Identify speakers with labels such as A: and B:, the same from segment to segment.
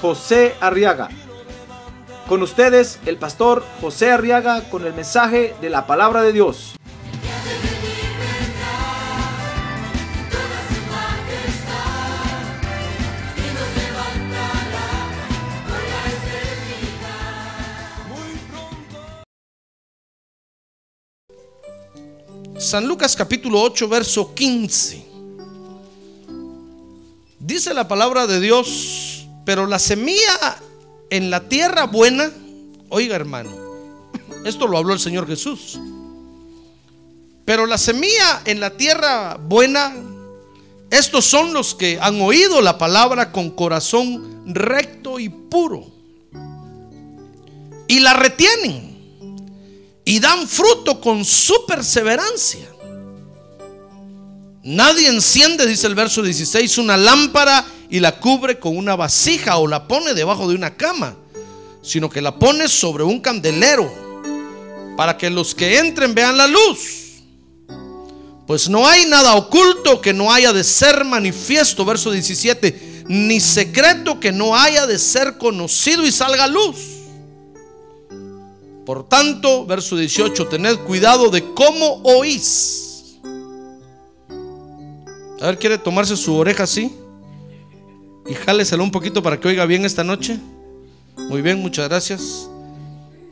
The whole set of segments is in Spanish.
A: José Arriaga. Con ustedes, el pastor José Arriaga con el mensaje de la palabra de Dios.
B: San Lucas capítulo 8, verso 15. Dice la palabra de Dios, pero la semilla en la tierra buena, oiga hermano, esto lo habló el Señor Jesús. Pero la semilla en la tierra buena, estos son los que han oído la palabra con corazón recto y puro. Y la retienen y dan fruto con su perseverancia. Nadie enciende, dice el verso 16, una lámpara y la cubre con una vasija o la pone debajo de una cama, sino que la pone sobre un candelero para que los que entren vean la luz. Pues no hay nada oculto que no haya de ser manifiesto, verso 17, ni secreto que no haya de ser conocido y salga luz. Por tanto, verso 18, tened cuidado de cómo oís. A ver, ¿quiere tomarse su oreja así? Y jálesela un poquito para que oiga bien esta noche. Muy bien, muchas gracias.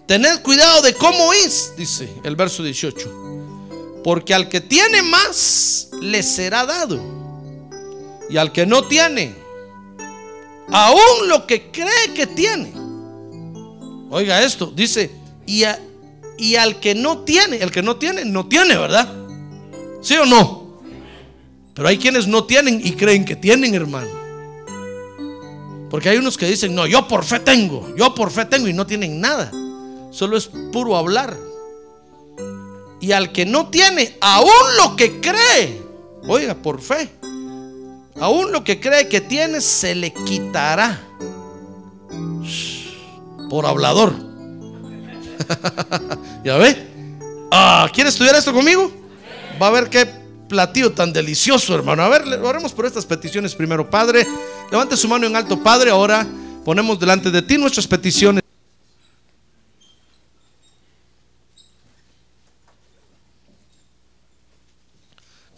B: Tened cuidado de cómo oís, dice el verso 18. Porque al que tiene más, le será dado. Y al que no tiene, aún lo que cree que tiene. Oiga esto, dice, y, a- y al que no tiene, el que no tiene, no tiene, ¿verdad? ¿Sí o no? Pero hay quienes no tienen y creen que tienen, hermano. Porque hay unos que dicen, no, yo por fe tengo, yo por fe tengo y no tienen nada. Solo es puro hablar. Y al que no tiene, aún lo que cree, oiga, por fe, aún lo que cree que tiene, se le quitará. Por hablador. ¿Ya ve? Ah, ¿Quiere estudiar esto conmigo? Va a ver qué platillo tan delicioso, hermano. A ver, oremos por estas peticiones primero. Padre, levante su mano en alto, Padre. Ahora ponemos delante de ti nuestras peticiones.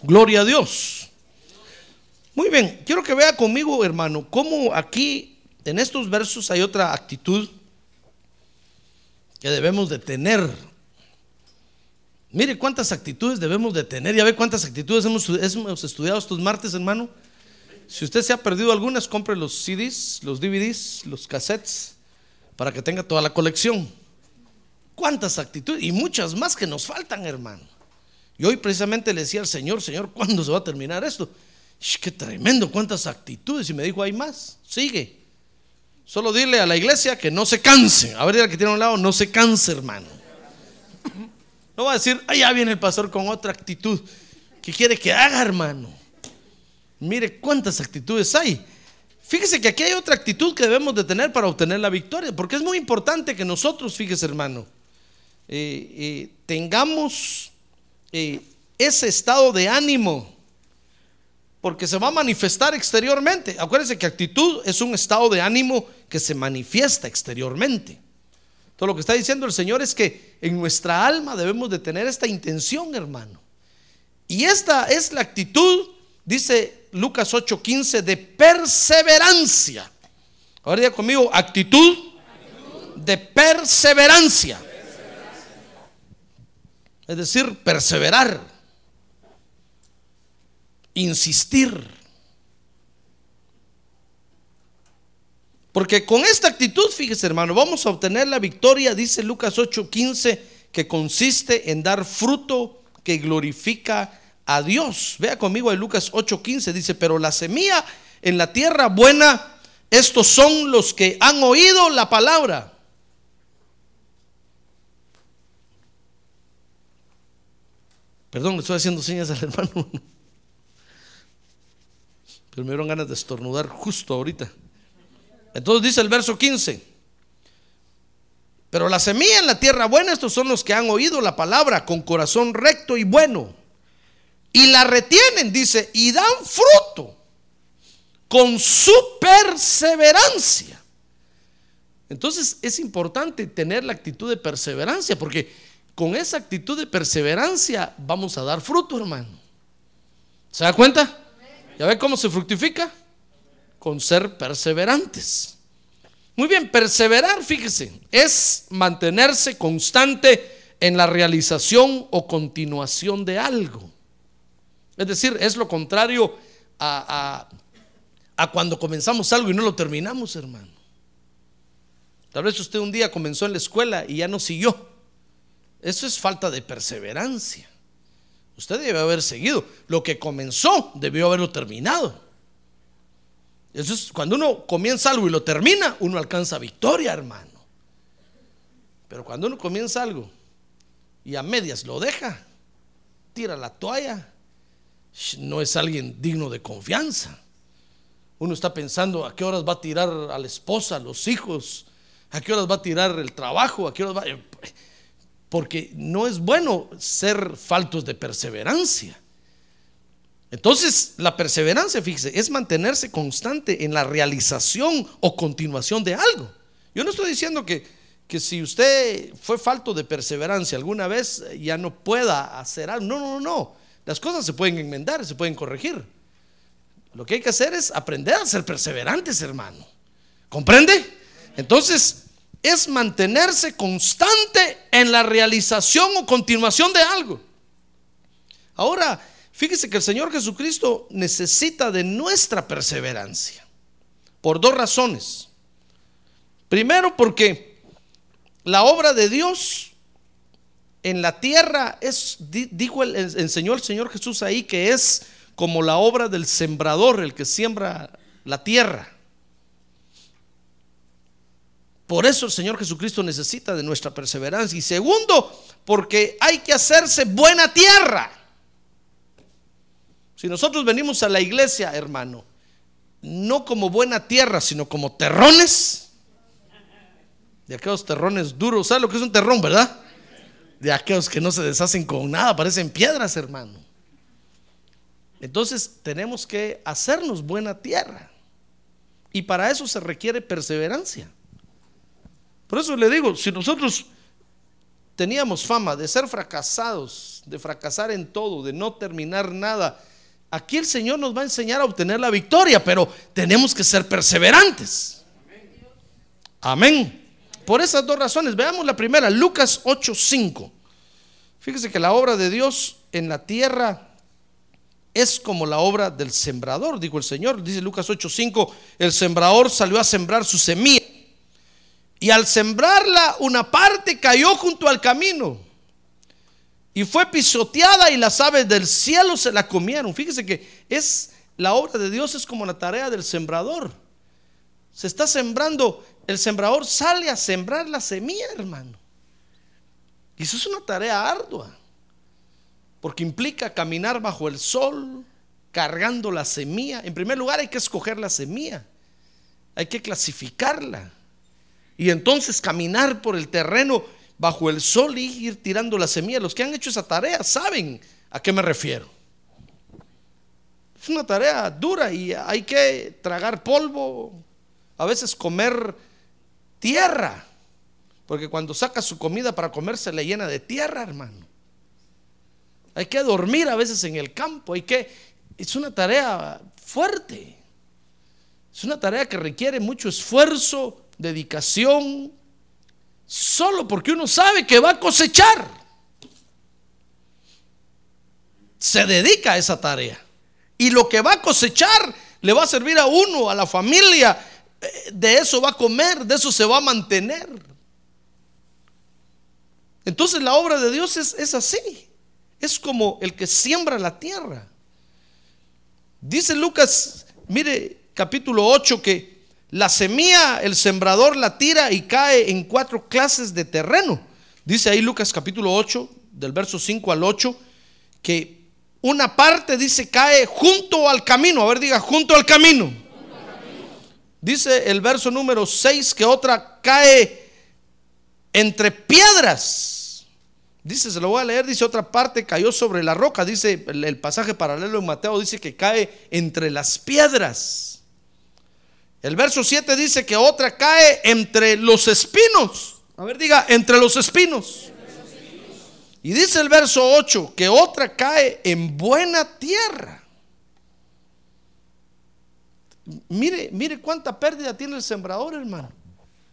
B: Gloria a Dios. Muy bien, quiero que vea conmigo, hermano, cómo aquí en estos versos hay otra actitud que debemos de tener. Mire cuántas actitudes debemos de tener. Ya ve cuántas actitudes hemos, hemos estudiado estos martes, hermano. Si usted se ha perdido algunas, compre los CDs, los DVDs, los cassettes, para que tenga toda la colección. Cuántas actitudes y muchas más que nos faltan, hermano. Y hoy precisamente le decía al Señor, Señor, ¿cuándo se va a terminar esto? Qué tremendo, cuántas actitudes. Y me dijo, hay más, sigue. Solo dile a la iglesia que no se canse. A ver, al que tiene a un lado, no se canse, hermano. No va a decir, ah, ya viene el pastor con otra actitud. ¿Qué quiere que haga, hermano? Mire cuántas actitudes hay. Fíjese que aquí hay otra actitud que debemos de tener para obtener la victoria, porque es muy importante que nosotros, fíjese hermano, eh, eh, tengamos eh, ese estado de ánimo, porque se va a manifestar exteriormente. Acuérdense que actitud es un estado de ánimo que se manifiesta exteriormente. Todo lo que está diciendo el Señor es que en nuestra alma debemos de tener esta intención, hermano. Y esta es la actitud, dice Lucas 8:15, de perseverancia. Ahora diga conmigo, actitud de perseverancia. Es decir, perseverar, insistir. Porque con esta actitud, fíjese hermano, vamos a obtener la victoria, dice Lucas 8:15, que consiste en dar fruto que glorifica a Dios. Vea conmigo en Lucas 8:15, dice, pero la semilla en la tierra buena estos son los que han oído la palabra. Perdón, le estoy haciendo señas al hermano. Pero me dieron ganas de estornudar justo ahorita. Entonces dice el verso 15. Pero la semilla en la tierra buena, estos son los que han oído la palabra con corazón recto y bueno. Y la retienen, dice, y dan fruto con su perseverancia. Entonces es importante tener la actitud de perseverancia, porque con esa actitud de perseverancia vamos a dar fruto, hermano. ¿Se da cuenta? ¿Ya ve cómo se fructifica? Con ser perseverantes. Muy bien, perseverar, fíjese, es mantenerse constante en la realización o continuación de algo. Es decir, es lo contrario a, a cuando comenzamos algo y no lo terminamos, hermano. Tal vez usted un día comenzó en la escuela y ya no siguió. Eso es falta de perseverancia. Usted debe haber seguido. Lo que comenzó debió haberlo terminado. Eso es cuando uno comienza algo y lo termina, uno alcanza victoria, hermano. Pero cuando uno comienza algo y a medias lo deja, tira la toalla, no es alguien digno de confianza. Uno está pensando a qué horas va a tirar a la esposa, a los hijos, a qué horas va a tirar el trabajo, a qué horas va. Porque no es bueno ser faltos de perseverancia. Entonces, la perseverancia, fíjese, es mantenerse constante en la realización o continuación de algo. Yo no estoy diciendo que, que si usted fue falto de perseverancia alguna vez ya no pueda hacer algo. No, no, no. Las cosas se pueden enmendar, se pueden corregir. Lo que hay que hacer es aprender a ser perseverantes, hermano. ¿Comprende? Entonces, es mantenerse constante en la realización o continuación de algo. Ahora, fíjese que el Señor Jesucristo necesita de nuestra perseverancia por dos razones. Primero, porque la obra de Dios en la tierra es, dijo, enseñó el Señor Jesús ahí que es como la obra del sembrador, el que siembra la tierra. Por eso el Señor Jesucristo necesita de nuestra perseverancia. Y segundo, porque hay que hacerse buena tierra. Si nosotros venimos a la iglesia, hermano, no como buena tierra, sino como terrones, de aquellos terrones duros, ¿sabes lo que es un terrón, verdad? De aquellos que no se deshacen con nada, parecen piedras, hermano. Entonces tenemos que hacernos buena tierra. Y para eso se requiere perseverancia. Por eso le digo, si nosotros teníamos fama de ser fracasados, de fracasar en todo, de no terminar nada, aquí el Señor nos va a enseñar a obtener la victoria, pero tenemos que ser perseverantes. Amén. Por esas dos razones, veamos la primera, Lucas 8:5. Fíjese que la obra de Dios en la tierra es como la obra del sembrador, dijo el Señor. Dice Lucas 8:5, el sembrador salió a sembrar su semilla. Y al sembrarla, una parte cayó junto al camino. Y fue pisoteada y las aves del cielo se la comieron. Fíjese que es la obra de Dios es como la tarea del sembrador. Se está sembrando, el sembrador sale a sembrar la semilla, hermano. Y eso es una tarea ardua porque implica caminar bajo el sol, cargando la semilla. En primer lugar hay que escoger la semilla, hay que clasificarla y entonces caminar por el terreno bajo el sol y ir tirando la semilla. Los que han hecho esa tarea saben a qué me refiero. Es una tarea dura y hay que tragar polvo, a veces comer tierra, porque cuando saca su comida para comer se le llena de tierra, hermano. Hay que dormir a veces en el campo, hay que es una tarea fuerte. Es una tarea que requiere mucho esfuerzo, dedicación, solo porque uno sabe que va a cosechar. Se dedica a esa tarea. Y lo que va a cosechar le va a servir a uno, a la familia. Eh, de eso va a comer, de eso se va a mantener. Entonces la obra de Dios es, es así. Es como el que siembra la tierra. Dice Lucas, mire capítulo 8, que La semilla, el sembrador la tira y cae en cuatro clases de terreno. Dice ahí Lucas capítulo 8, del verso 5 al 8, que una parte dice cae junto al camino. A ver, diga, junto al camino. Dice el verso número 6 que otra cae entre piedras. Dice, se lo voy a leer, dice otra parte cayó sobre la roca. Dice el, el pasaje paralelo en Mateo, dice que cae entre las piedras. El verso 7 dice que otra cae entre los espinos. A ver, diga, entre los espinos. Y dice el verso 8 que otra cae en buena tierra. Mire, mire cuánta pérdida tiene el sembrador, hermano.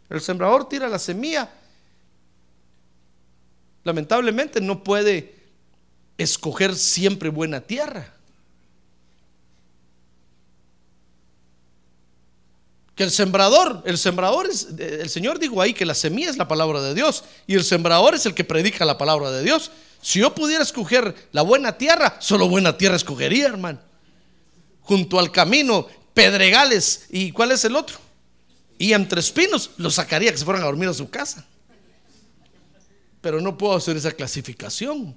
B: El sembrador tira la semilla. Lamentablemente no puede escoger siempre buena tierra. Que el sembrador, el sembrador es, el Señor dijo ahí que la semilla es la palabra de Dios y el sembrador es el que predica la palabra de Dios. Si yo pudiera escoger la buena tierra, solo buena tierra escogería, hermano. Junto al camino, pedregales y ¿cuál es el otro? Y entre espinos los sacaría que se fueran a dormir a su casa. Pero no puedo hacer esa clasificación.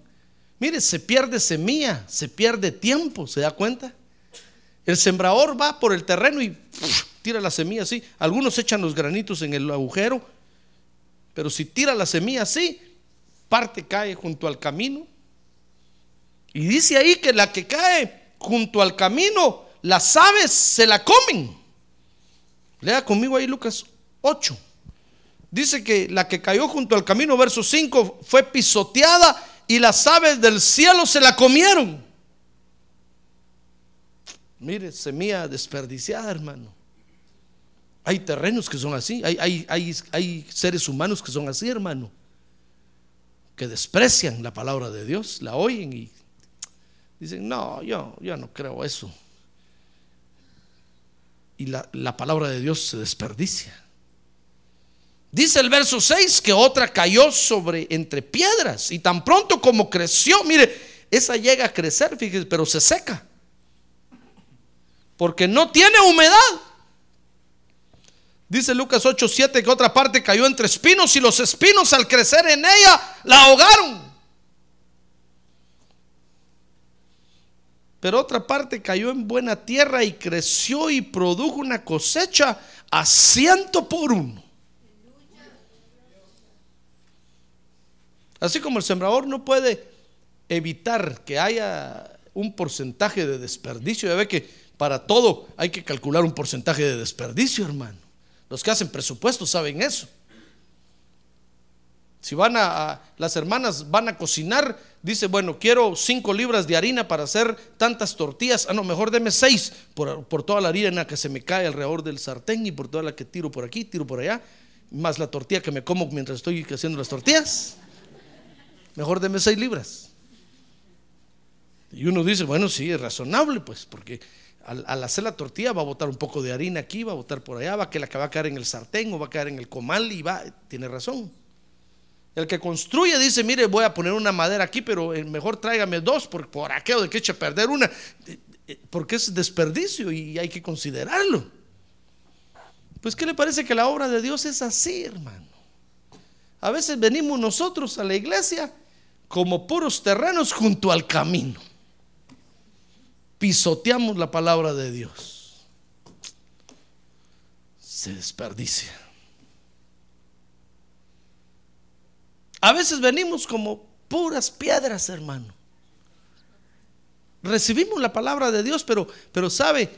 B: Mire, se pierde semilla, se pierde tiempo, ¿se da cuenta? El sembrador va por el terreno y tira la semilla así. Algunos echan los granitos en el agujero, pero si tira la semilla así, parte cae junto al camino. Y dice ahí que la que cae junto al camino, las aves se la comen. Lea conmigo ahí Lucas 8. Dice que la que cayó junto al camino, verso 5, fue pisoteada y las aves del cielo se la comieron. Mire, semilla desperdiciada, hermano. Hay terrenos que son así, hay, hay, hay, hay seres humanos que son así, hermano, que desprecian la palabra de Dios, la oyen y dicen, no, yo, yo no creo eso. Y la, la palabra de Dios se desperdicia. Dice el verso 6 que otra cayó sobre entre piedras y tan pronto como creció, mire, esa llega a crecer, fíjese, pero se seca. Porque no tiene humedad. Dice Lucas 8:7 que otra parte cayó entre espinos y los espinos al crecer en ella la ahogaron. Pero otra parte cayó en buena tierra y creció y produjo una cosecha a ciento por uno. Así como el sembrador no puede evitar que haya un porcentaje de desperdicio, ya ve que para todo hay que calcular un porcentaje de desperdicio, hermano. Los que hacen presupuestos saben eso. Si van a, las hermanas van a cocinar, dice, bueno, quiero cinco libras de harina para hacer tantas tortillas. Ah, no, mejor deme seis por, por toda la harina que se me cae alrededor del sartén y por toda la que tiro por aquí, tiro por allá, más la tortilla que me como mientras estoy haciendo las tortillas. Mejor deme seis libras. Y uno dice, bueno, sí, es razonable, pues, porque al, hacer la tortilla va a botar un poco de harina aquí, va a botar por allá, va que la que va a caer en el sartén o va a caer en el comal y va, tiene razón. El que construye dice, mire, voy a poner una madera aquí, pero mejor tráigame dos, por, por aquello de que eche a perder una, porque es desperdicio y hay que considerarlo. Pues, ¿qué le parece que la obra de Dios es así, hermano? A veces venimos nosotros a la iglesia como puros terrenos junto al camino pisoteamos la palabra de Dios, se desperdicia. A veces venimos como puras piedras, hermano. Recibimos la palabra de Dios, pero, pero sabe,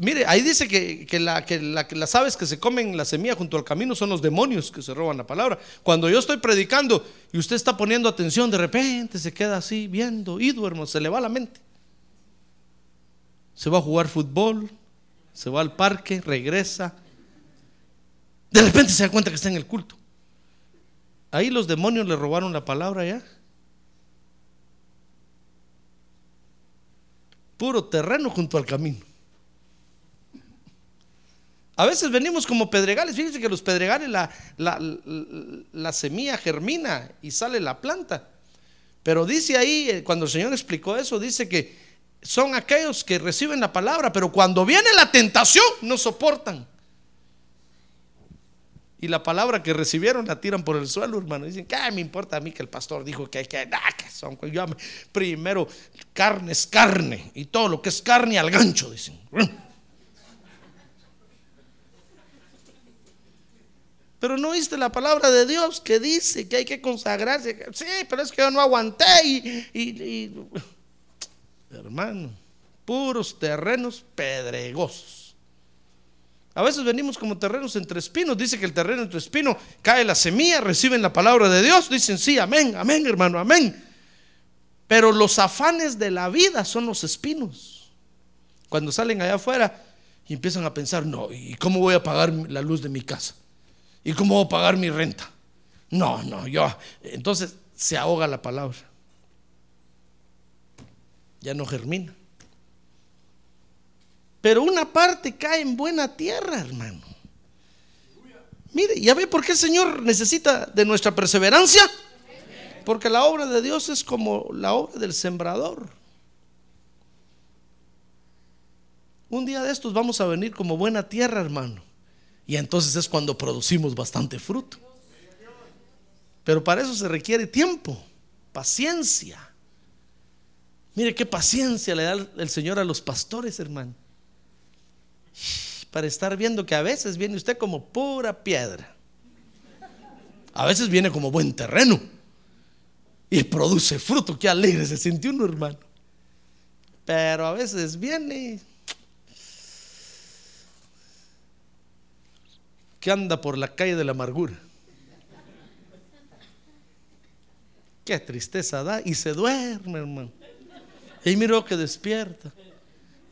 B: mire, ahí dice que, que, la, que, la, que, las aves que se comen la semilla junto al camino son los demonios que se roban la palabra. Cuando yo estoy predicando y usted está poniendo atención, de repente se queda así viendo y duermo, se le va la mente se va a jugar fútbol, se va al parque, regresa. De repente se da cuenta que está en el culto. Ahí los demonios le robaron la palabra ya. Puro terreno junto al camino. A veces venimos como pedregales. Fíjense que los pedregales la, la, la, la, semilla germina y sale la planta. Pero dice ahí, eh, cuando el Señor explicó eso, dice que son aquellos que reciben la palabra, pero cuando viene la tentación no soportan. Y la palabra que recibieron la tiran por el suelo, hermano. Dicen, ¿qué me importa a mí que el pastor dijo que hay que, que son, yo, primero, carne es carne. Y todo lo que es carne al gancho, dicen. Pero no oíste la palabra de Dios que dice que hay que consagrarse. Sí, pero es que yo no aguanté y- hermano, puros terrenos pedregosos. A veces venimos como terrenos entre espinos. Dice que el terreno entre espino cae la semilla, reciben la palabra de Dios, dicen sí, amén, amén, hermano, amén. Pero los afanes de la vida son los espinos. Cuando salen allá afuera y empiezan a pensar, no, ¿y cómo voy a pagar la luz de mi casa? ¿Y cómo voy a pagar mi renta? No, no, yo. Entonces se ahoga la palabra. Ya no germina. Pero una parte cae en buena tierra, hermano. Mire, ¿ya ve por qué el Señor necesita de nuestra perseverancia? Porque la obra de Dios es como la obra del sembrador. Un día de estos vamos a venir como buena tierra, hermano. Y entonces es cuando producimos bastante fruto. Pero para eso se requiere tiempo, paciencia. Mire qué paciencia le da el Señor a los pastores, hermano. Para estar viendo que a veces viene usted como pura piedra. A veces viene como buen terreno. Y produce fruto. Qué alegre se sintió uno, hermano. Pero a veces viene que anda por la calle de la amargura. Qué tristeza da y se duerme, hermano. Y miro que despierta.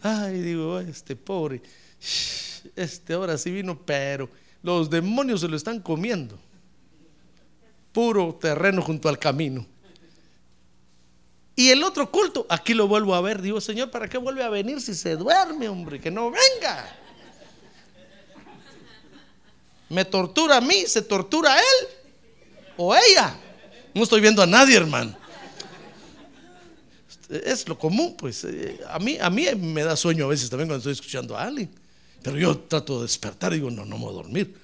B: Ay, digo, este pobre, este ahora sí vino, pero los demonios se lo están comiendo. Puro terreno junto al camino. Y el otro culto, aquí lo vuelvo a ver. Digo, Señor, ¿para qué vuelve a venir si se duerme, hombre? Que no venga. Me tortura a mí, se tortura a él o ella. No estoy viendo a nadie, hermano. Es lo común, pues. Eh, A mí, a mí me da sueño a veces también cuando estoy escuchando a alguien. Pero yo trato de despertar y digo, no, no me voy a dormir.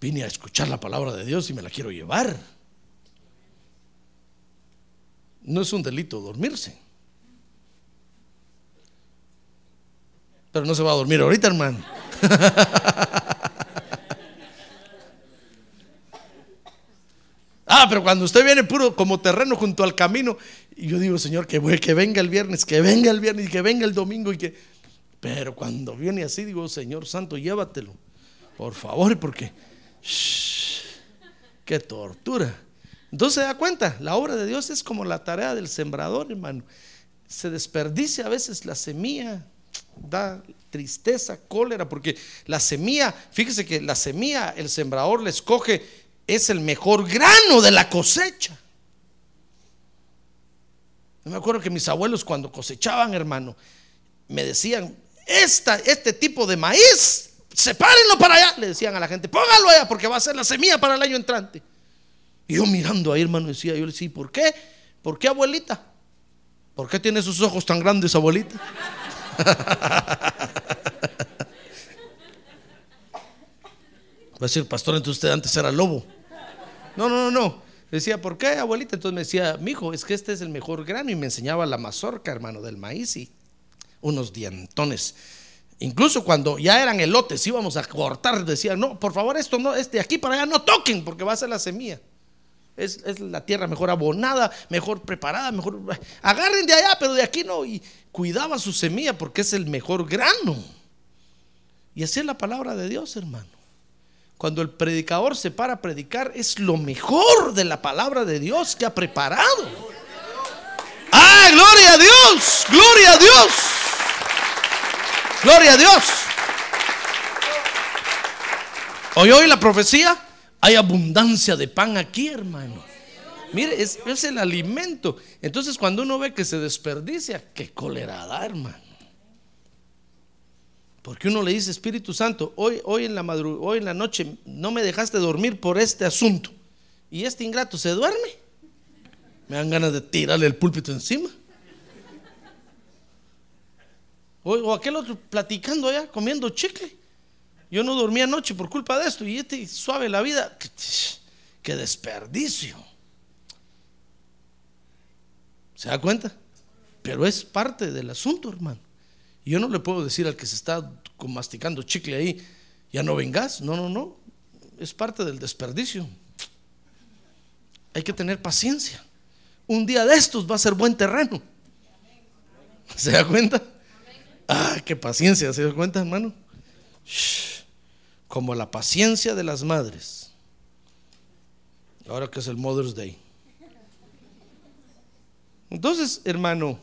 B: Vine a escuchar la palabra de Dios y me la quiero llevar. No es un delito dormirse. Pero no se va a dormir ahorita, hermano. Ah, pero cuando usted viene puro como terreno junto al camino, y yo digo, Señor, que, venga el viernes, que venga el viernes y que venga el domingo y que... Pero cuando viene así, digo, Señor Santo, llévatelo, por favor, porque... shh, ¡Qué tortura! Entonces se da cuenta, la obra de Dios es como la tarea del sembrador, hermano. Se desperdicia a veces la semilla, da tristeza, cólera, porque la semilla, fíjese que la semilla, el sembrador le escoge, es el mejor grano de la cosecha. Me acuerdo que mis abuelos cuando cosechaban, hermano, me decían, este tipo de maíz, sepárenlo para allá, le decían a la gente, póngalo allá porque va a ser la semilla para el año entrante. Y yo mirando ahí, hermano, decía, yo le decía, ¿por qué? ¿Por qué, abuelita? ¿Por qué tiene esos ojos tan grandes, abuelita? Va a decir, pastor, entonces usted antes era lobo. No, no, no, no. Decía, ¿por qué, abuelita? Entonces me decía, mijo, es que este es el mejor grano. Y me enseñaba la mazorca, hermano, del maíz y unos dientones. Incluso cuando ya eran elotes, íbamos a cortar, decían, no, por favor, esto no, este de aquí para allá no toquen, porque va a ser la semilla. Es, es la tierra mejor abonada, mejor preparada, mejor. Agarren de allá, pero de aquí no. Y cuidaba su semilla porque es el mejor grano. Y así es la palabra de Dios, hermano. Cuando el predicador se para a predicar, es lo mejor de la palabra de Dios que ha preparado. ¡Ah, gloria a Dios! ¡Gloria a Dios! ¡Gloria a Dios! Hoy hoy la profecía, hay abundancia de pan aquí, hermano. Mire, es, es el alimento. Entonces, cuando uno ve que se desperdicia, qué cólera da, hermano. Porque uno le dice, Espíritu Santo, hoy, hoy, en la madru hoy en la noche no me dejaste dormir por este asunto. Y este ingrato se duerme. Me dan ganas de tirarle el púlpito encima. O, aquel otro platicando allá, comiendo chicle. Yo no dormí anoche por culpa de esto y este suave la vida. Qué desperdicio. ¿Se da cuenta? Pero es parte del asunto, hermano. Yo no le puedo decir al que se está masticando chicle ahí, ya no vengas. No, no, no. Es parte del desperdicio. Hay que tener paciencia. Un día de estos va a ser buen terreno. ¿Se da cuenta? Ah, qué paciencia, ¿se da cuenta, hermano? Como la paciencia de las madres. Ahora que es el Mother's Day. Entonces, hermano,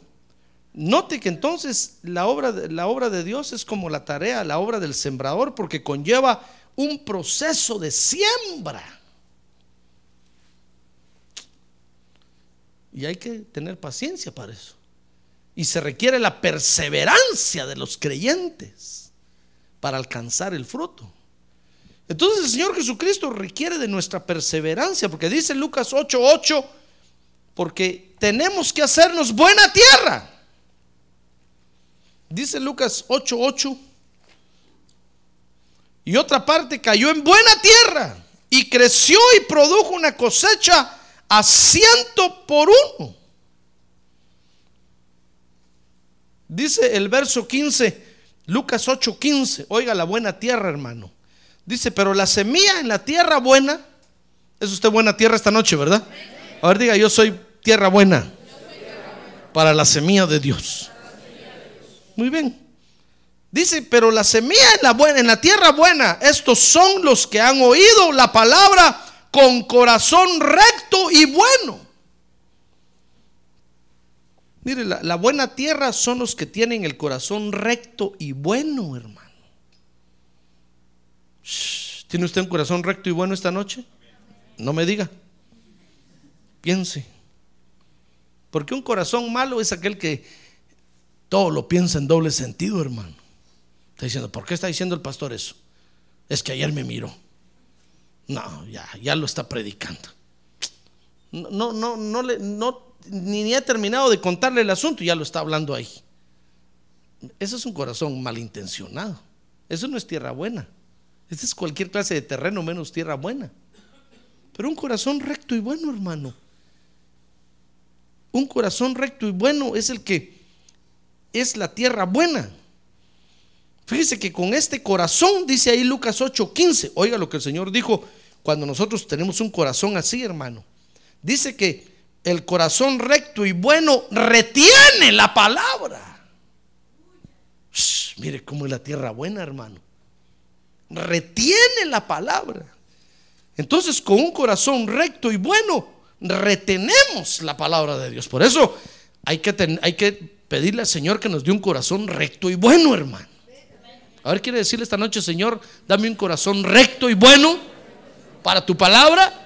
B: note que entonces la obra, la obra de Dios es como la tarea, la obra del sembrador, porque conlleva un proceso de siembra. Y hay que tener paciencia para eso. Y se requiere la perseverancia de los creyentes para alcanzar el fruto. Entonces el Señor Jesucristo requiere de nuestra perseverancia, porque dice Lucas 8:8, porque tenemos que hacernos buena tierra. Dice Lucas 8:8. Y otra parte cayó en buena tierra y creció y produjo una cosecha a ciento por uno. Dice el verso 15, Lucas 8:15. Oiga la buena tierra, hermano. Dice, pero la semilla en la tierra buena, es usted buena tierra esta noche, ¿verdad? A ver, diga, yo soy tierra buena para la semilla de Dios. Muy bien. Dice, pero la semilla en la buena, en la tierra buena, estos son los que han oído la palabra con corazón recto y bueno. Mire, la, buena tierra son los que tienen el corazón recto y bueno, hermano. ¿Tiene usted un corazón recto y bueno esta noche? No me diga. Piense. Porque un corazón malo es aquel que todo lo piensa en doble sentido, hermano. Está diciendo, ¿por qué está diciendo el pastor eso? Es que ayer me miró. No, ya, ya lo está predicando. No, no, no, no, ni, ni he terminado de contarle el asunto ya lo está hablando ahí. Ese es un corazón malintencionado. Eso no es tierra buena. Ese es cualquier clase de terreno menos tierra buena. Pero un corazón recto y bueno, hermano. Un corazón recto y bueno es el que es la tierra buena. Fíjese que con este corazón, dice ahí Lucas 8:15, oiga lo que el Señor dijo cuando nosotros tenemos un corazón así, hermano. Dice que el corazón recto y bueno retiene la palabra. Mire cómo es la tierra buena, hermano. Retiene la palabra. Entonces, con un corazón recto y bueno, retenemos la palabra de Dios. Por eso hay que, hay que pedirle al Señor que nos dé un corazón recto y bueno, hermano. A ver, quiere decirle esta noche, Señor, dame un corazón recto y bueno para tu palabra.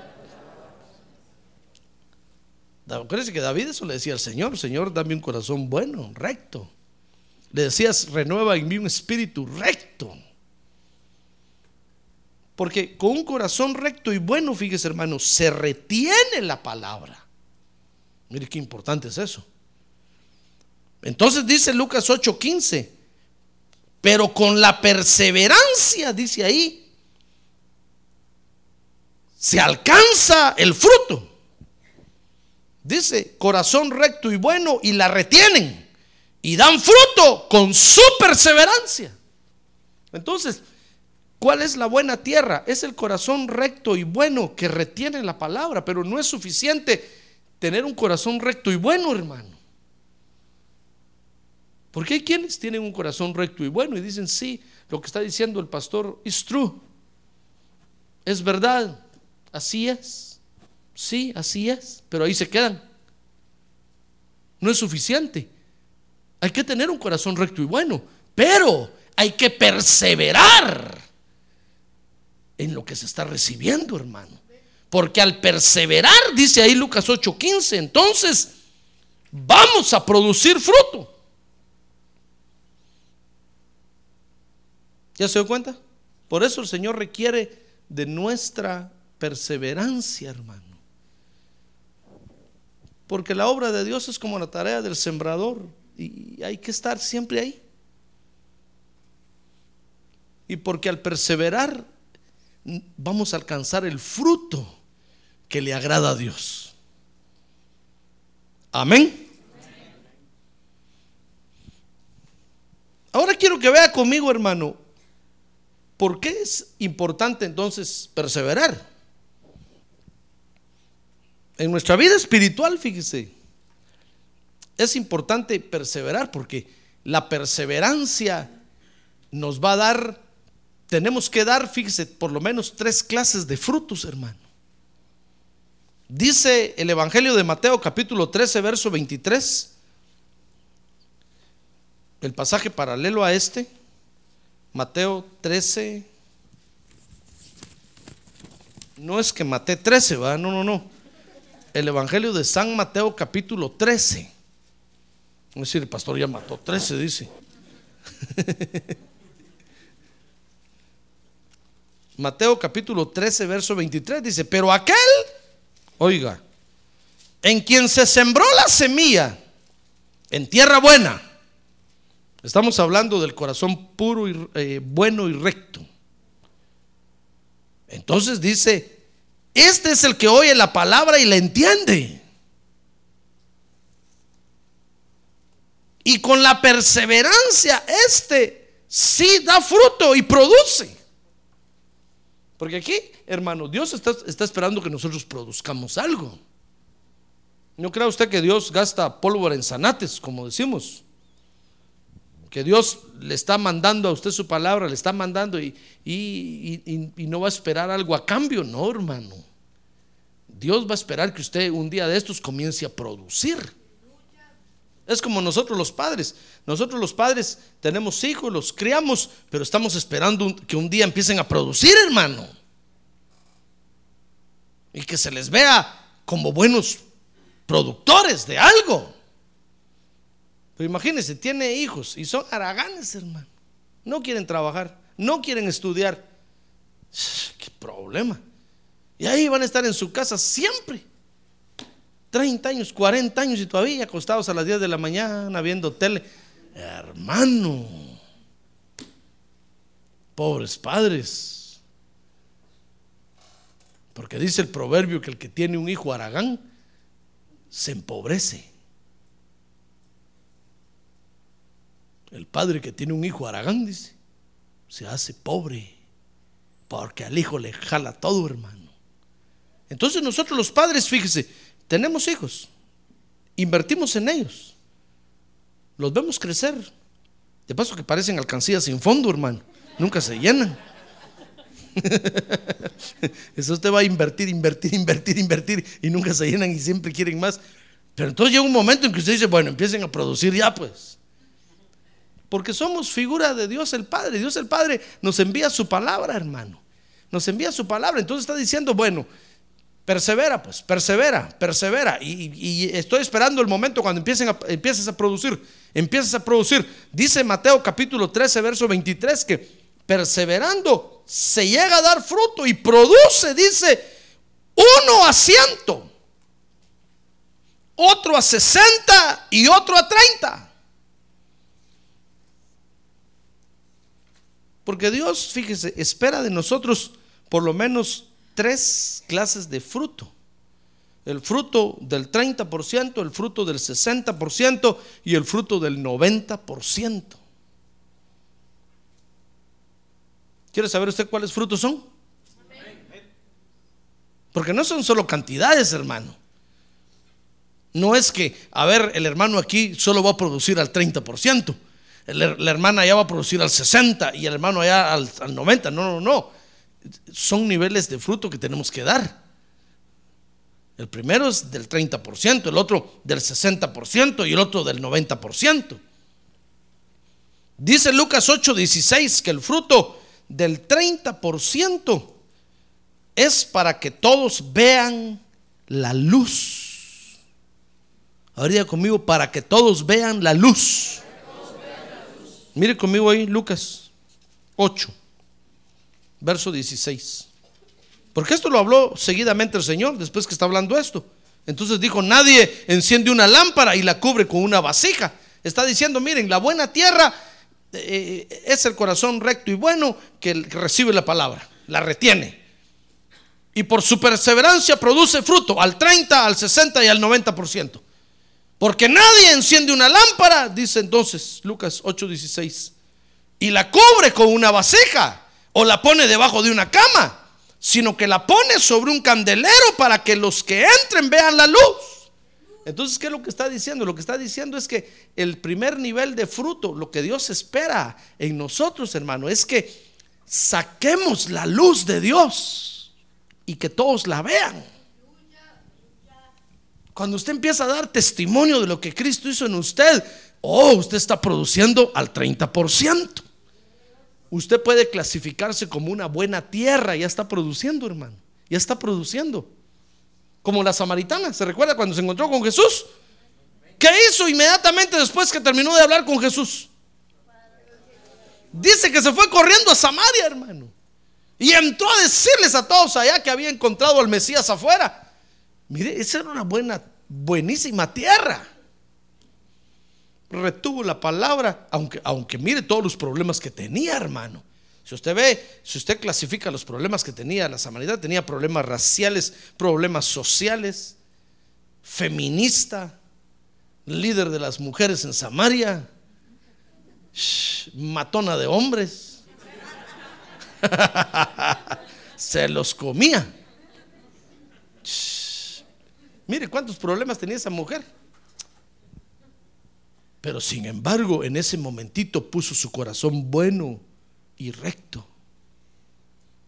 B: Acuérdense que David eso le decía al Señor, Señor, dame un corazón bueno, recto. Le decías, renueva en mí un espíritu recto. Porque con un corazón recto y bueno, fíjese hermano, se retiene la palabra. Mire qué importante es eso. Entonces dice Lucas 8:15, pero con la perseverancia, dice ahí, se alcanza el fruto. Dice, corazón recto y bueno, y la retienen, y dan fruto con su perseverancia. Entonces, ¿cuál es la buena tierra? Es el corazón recto y bueno que retiene la palabra, pero no es suficiente tener un corazón recto y bueno, hermano. Porque hay quienes tienen un corazón recto y bueno y dicen, sí, lo que está diciendo el pastor es true. Es verdad, así es. Sí, así es, pero ahí se quedan. No es suficiente. Hay que tener un corazón recto y bueno, pero hay que perseverar en lo que se está recibiendo, hermano. Porque al perseverar, dice ahí Lucas 8:15, entonces vamos a producir fruto. ¿Ya se dio cuenta? Por eso el Señor requiere de nuestra perseverancia, hermano. Porque la obra de Dios es como la tarea del sembrador y hay que estar siempre ahí. y porque al perseverar vamos a alcanzar el fruto que le agrada a Dios. Amén. Ahora quiero que vea conmigo, hermano, ¿por qué es importante entonces perseverar? En nuestra vida espiritual, fíjese, es importante perseverar porque la perseverancia nos va a dar, tenemos que dar, fíjese, por lo menos tres clases de frutos, hermano. Dice el Evangelio de Mateo capítulo 13, verso 23, el pasaje paralelo a este, Mateo 13, no es que maté 13, va, no, no, no. El Evangelio de San Mateo capítulo 13. Es decir, el pastor ya mató 13, dice. Mateo capítulo 13, verso 23 dice, pero aquel, oiga, en quien se sembró la semilla en tierra buena, estamos hablando del corazón puro y eh, bueno y recto. Entonces dice, este es el que oye la palabra y la entiende. Y con la perseverancia, este sí da fruto y produce. Porque aquí, hermano, Dios está, está esperando que nosotros produzcamos algo. No crea usted que Dios gasta pólvora en zanates, como decimos. Que Dios le está mandando a usted su palabra, le está mandando y, y- y- no va a esperar algo a cambio, no, hermano. Dios va a esperar que usted un día de estos comience a producir. Es como nosotros los padres. Nosotros los padres tenemos hijos, los criamos, pero estamos esperando que un día empiecen a producir, hermano. Y que se les vea como buenos productores de algo. Pero imagínense, tiene hijos y son haraganes, hermano. No quieren trabajar, no quieren estudiar. Qué problema. Y ahí van a estar en su casa siempre. 30 años, 40 años y todavía acostados a las 10 de la mañana viendo tele. Hermano, pobres padres. Porque dice el proverbio que el que tiene un hijo aragán se empobrece. El padre que tiene un hijo aragán, dice, se hace pobre. Porque al hijo le jala todo, hermano. Entonces nosotros los padres, fíjese, tenemos hijos, invertimos en ellos, los vemos crecer. De paso que parecen alcancías sin fondo, hermano, nunca se llenan. Eso usted va a invertir, invertir, invertir, invertir y nunca se llenan y siempre quieren más. Pero entonces llega un momento en que usted dice, bueno, empiecen a producir ya pues. Porque somos figura de Dios el Padre. Dios el Padre nos envía su palabra, hermano. Nos envía su palabra. Entonces está diciendo, bueno, persevera, pues, persevera, persevera. Y, estoy esperando el momento cuando empiecen a, empieces a producir. Empiezas a producir. Dice Mateo capítulo 13, verso 23, que perseverando se llega a dar fruto y produce, dice, uno a ciento, otro a 60 y otro a 30. Porque Dios, fíjese, espera de nosotros por lo menos tres clases de fruto. El fruto del 30%, el fruto del 60% y el fruto del 90%. ¿Quiere saber usted cuáles frutos son? Porque no son solo cantidades, hermano. No es que, a ver, el hermano aquí solo va a producir al 30%, la hermana allá va a producir al 60% y el hermano allá al, al 90%. No, no, no. Son niveles de fruto que tenemos que dar. El primero es del 30%, el otro del 60% y el otro del 90%. Dice Lucas 8:16 que el fruto del 30% es para que todos vean la luz. Ahora conmigo, para que todos vean la luz. Mire conmigo ahí, Lucas 8, verso 16. Porque esto lo habló seguidamente el Señor después que está hablando esto. Entonces dijo, nadie enciende una lámpara y la cubre con una vasija. Está diciendo, miren, la buena tierra eh, es el corazón recto y bueno que recibe la palabra, la retiene. Y por su perseverancia produce fruto al 30, al 60 y al 90%. Porque nadie enciende una lámpara, dice entonces Lucas 8:16, y la cubre con una vasija o la pone debajo de una cama, sino que la pone sobre un candelero para que los que entren vean la luz. Entonces, ¿qué es lo que está diciendo? Lo que está diciendo es que el primer nivel de fruto, lo que Dios espera en nosotros, hermano, es que saquemos la luz de Dios y que todos la vean. Cuando usted empieza a dar testimonio de lo que Cristo hizo en usted, oh, usted está produciendo al 30%. Usted puede clasificarse como una buena tierra, ya está produciendo, hermano. Ya está produciendo. Como la samaritana, ¿se recuerda cuando se encontró con Jesús? ¿Qué hizo inmediatamente después que terminó de hablar con Jesús? Dice que se fue corriendo a Samaria, hermano. Y entró a decirles a todos allá que había encontrado al Mesías afuera. Mire, esa era una buena, buenísima tierra. Retuvo la palabra, aunque, aunque mire todos los problemas que tenía, hermano. Si usted ve, si usted clasifica los problemas que tenía la samaritana, tenía problemas raciales, problemas sociales, feminista, líder de las mujeres en Samaria, matona de hombres. Se los comía. Mire cuántos problemas tenía esa mujer. Pero sin embargo, en ese momentito puso su corazón bueno y recto.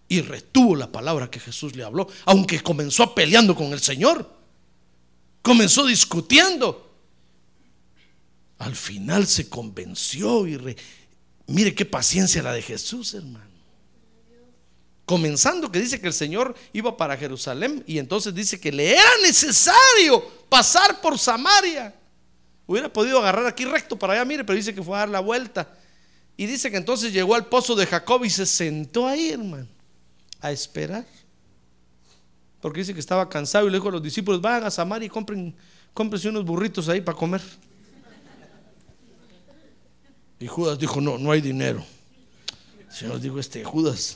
B: Y retuvo la palabra que Jesús le habló, aunque comenzó peleando con el Señor. Comenzó discutiendo. Al final se convenció y mire qué paciencia la de Jesús, hermano. Comenzando que dice que el Señor iba para Jerusalén y entonces dice que le era necesario pasar por Samaria. Hubiera podido agarrar aquí recto para allá, mire, pero dice que fue a dar la vuelta. Y dice que entonces llegó al pozo de Jacob y se sentó ahí, hermano, a esperar. Porque dice que estaba cansado y le dijo a los discípulos, vayan a Samaria y cómprense unos burritos ahí para comer. Y Judas dijo, no, no hay dinero. El Señor dijo, este Judas,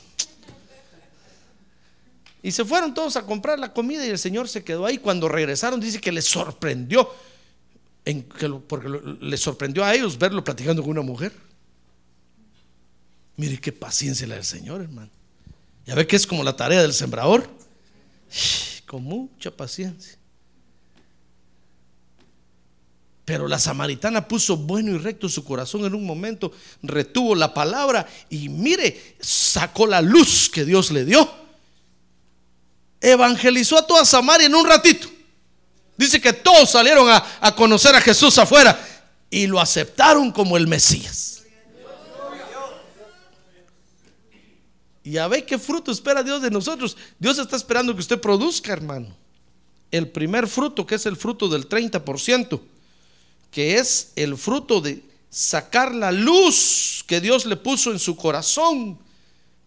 B: y se fueron todos a comprar la comida y el Señor se quedó ahí. Cuando regresaron, dice que les sorprendió, en, porque les sorprendió a ellos verlo platicando con una mujer. Mire qué paciencia la del Señor, hermano. Ya ve que es como la tarea del sembrador. Con mucha paciencia. Pero la samaritana puso bueno y recto su corazón en un momento, retuvo la palabra y mire, sacó la luz que Dios le dio evangelizó a toda Samaria en un ratito. Dice que todos salieron a, conocer a Jesús afuera y lo aceptaron como el Mesías. Y a ver qué fruto espera Dios de nosotros. Dios está esperando que usted produzca, hermano. El primer fruto, que es el fruto del 30%, que es el fruto de sacar la luz que Dios le puso en su corazón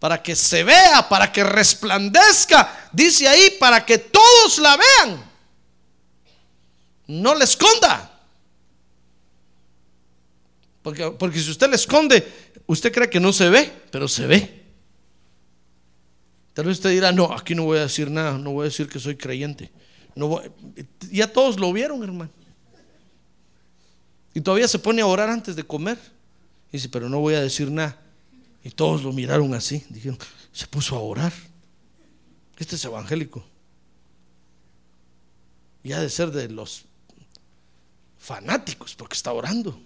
B: para que se vea, para que resplandezca. Dice ahí, para que todos la vean. No le esconda. Porque, porque si usted le esconde, usted cree que no se ve, pero se ve. Tal vez usted dirá, no, aquí no voy a decir nada, no voy a decir que soy creyente. Ya todos lo vieron, hermano. Y todavía se pone a orar antes de comer. dice, pero no voy a decir nada. Y todos lo miraron así, dijeron, se puso a orar. Este es evangélico. Y ha de ser de los fanáticos porque está orando.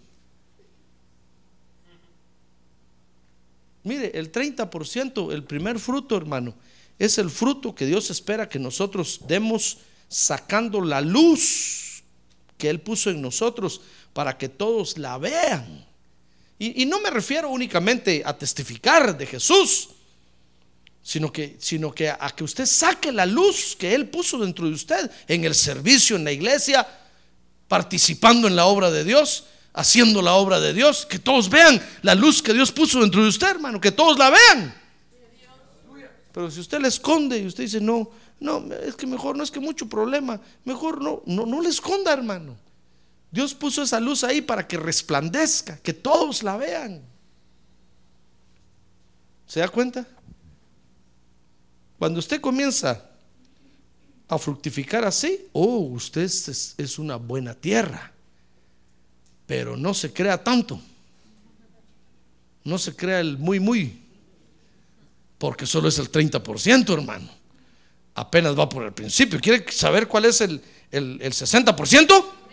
B: Mire, el 30%, el primer fruto, hermano, es el fruto que Dios espera que nosotros demos sacando la luz que Él puso en nosotros para que todos la vean. Y, no me refiero únicamente a testificar de Jesús, sino que, sino que a, que usted saque la luz que Él puso dentro de usted en el servicio, en la iglesia, participando en la obra de Dios, haciendo la obra de Dios, que todos vean la luz que Dios puso dentro de usted, hermano, que todos la vean. Pero si usted le esconde y usted dice, no, no, es que mejor no es que mucho problema, mejor no, no, no le esconda, hermano. Dios puso esa luz ahí para que resplandezca, que todos la vean. ¿Se da cuenta? Cuando usted comienza a fructificar así, oh, usted es, una buena tierra. Pero no se crea tanto. No se crea el muy, muy. Porque solo es el 30%, hermano. Apenas va por el principio. ¿Quiere saber cuál es el, el, el 60%?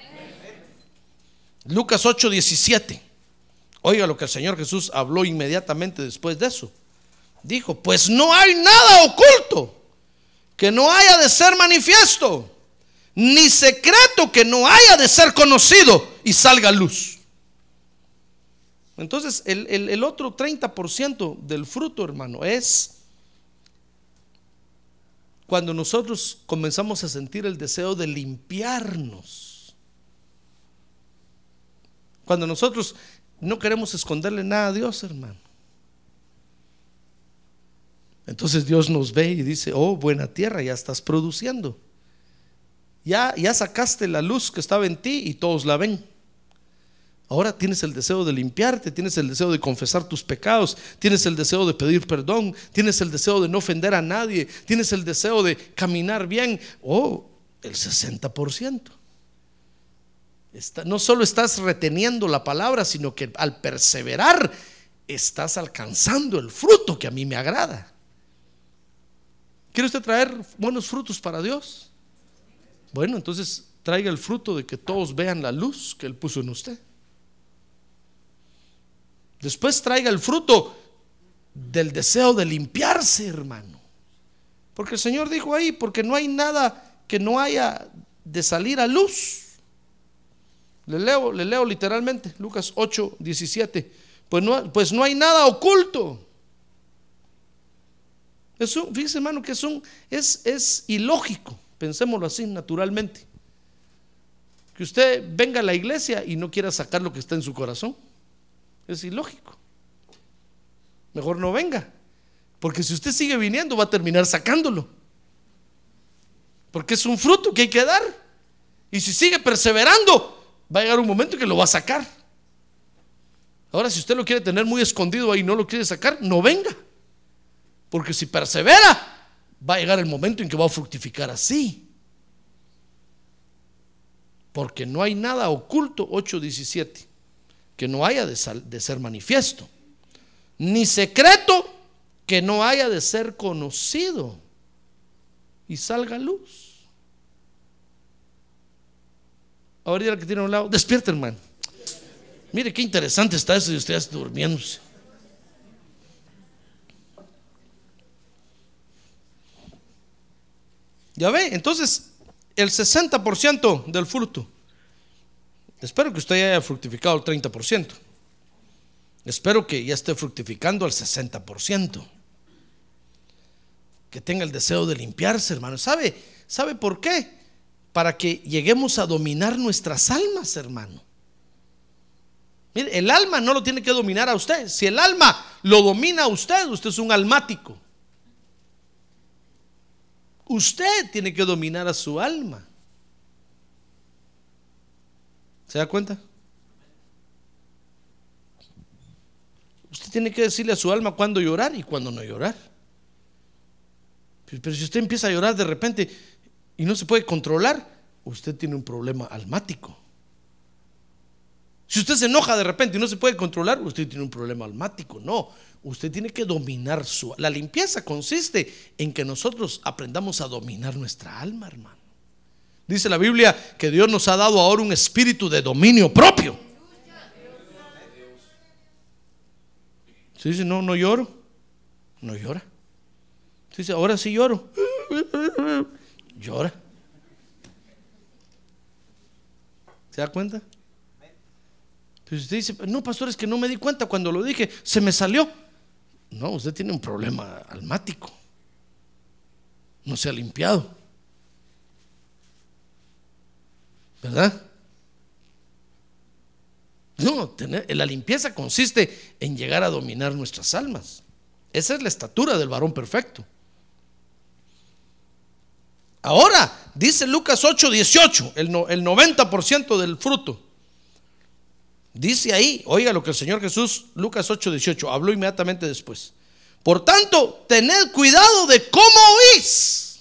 B: Lucas 8, 17. Oiga lo que el Señor Jesús habló inmediatamente después de eso. Dijo, pues no hay nada oculto que no haya de ser manifiesto, ni secreto que no haya de ser conocido y salga luz. Entonces, el, el- el otro 30% del fruto, hermano, es cuando nosotros comenzamos a sentir el deseo de limpiarnos. Cuando nosotros no queremos esconderle nada a Dios, hermano. Entonces Dios nos ve y dice, oh, buena tierra, ya estás produciendo. Ya, ya sacaste la luz que estaba en ti y todos la ven. Ahora tienes el deseo de limpiarte, tienes el deseo de confesar tus pecados, tienes el deseo de pedir perdón, tienes el deseo de no ofender a nadie, tienes el deseo de caminar bien. Oh, el 60%. No solo estás reteniendo la palabra, sino que al perseverar estás alcanzando el fruto que a mí me agrada. ¿Quiere usted traer buenos frutos para Dios? Bueno, entonces traiga el fruto de que todos vean la luz que Él puso en usted. Después traiga el fruto del deseo de limpiarse, hermano. Porque el Señor dijo ahí, porque no hay nada que no haya de salir a luz. Le leo, le leo literalmente, Lucas 8, 17. Pues no, pues no hay nada oculto. Es un, fíjese hermano que es, un, es, es ilógico, pensémoslo así naturalmente. Que usted venga a la iglesia y no quiera sacar lo que está en su corazón. Es ilógico. Mejor no venga. Porque si usted sigue viniendo va a terminar sacándolo. Porque es un fruto que hay que dar. Y si sigue perseverando, va a llegar un momento que lo va a sacar. Ahora, si usted lo quiere tener muy escondido ahí y no lo quiere sacar, no venga. Porque si persevera, va a llegar el momento en que va a fructificar así. Porque no hay nada oculto, 8.17, que no haya de, de ser manifiesto, ni secreto que no haya de ser conocido y salga luz. Ahora el que tiene a un lado, despierta hermano. Mire qué interesante está eso de ustedes durmiéndose. Ya ve, entonces el 60% del fruto. Espero que usted ya haya fructificado el 30%. Espero que ya esté fructificando el 60%. Que tenga el deseo de limpiarse, hermano. ¿Sabe? ¿Sabe por qué? Para que lleguemos a dominar nuestras almas, hermano. Mire, el alma no lo tiene que dominar a usted. Si el alma lo domina a usted, usted es un almático. Usted tiene que dominar a su alma. ¿Se da cuenta? Usted tiene que decirle a su alma cuándo llorar y cuándo no llorar. Pero, si usted empieza a llorar de repente y no se puede controlar, usted tiene un problema almático. Si usted se enoja de repente y no se puede controlar, usted tiene un problema almático. No, usted tiene que dominar su... La limpieza consiste en que nosotros aprendamos a dominar nuestra alma, hermano. Dice la Biblia que Dios nos ha dado ahora un espíritu de dominio propio. Si dice, no, no lloro, no llora. Si dice, ahora sí lloro, llora. ¿Se da cuenta? Pero usted dice, no, pastor, es que no me di cuenta cuando lo dije, se me salió. No, usted tiene un problema almático. No se ha limpiado. ¿Verdad? No, tener, la limpieza consiste en llegar a dominar nuestras almas. Esa es la estatura del varón perfecto. Ahora, dice Lucas 8, 18, el, no- el 90% del fruto. Dice ahí, oiga lo que el Señor Jesús, Lucas 8, 18, habló inmediatamente después. Por tanto, tened cuidado de cómo oís.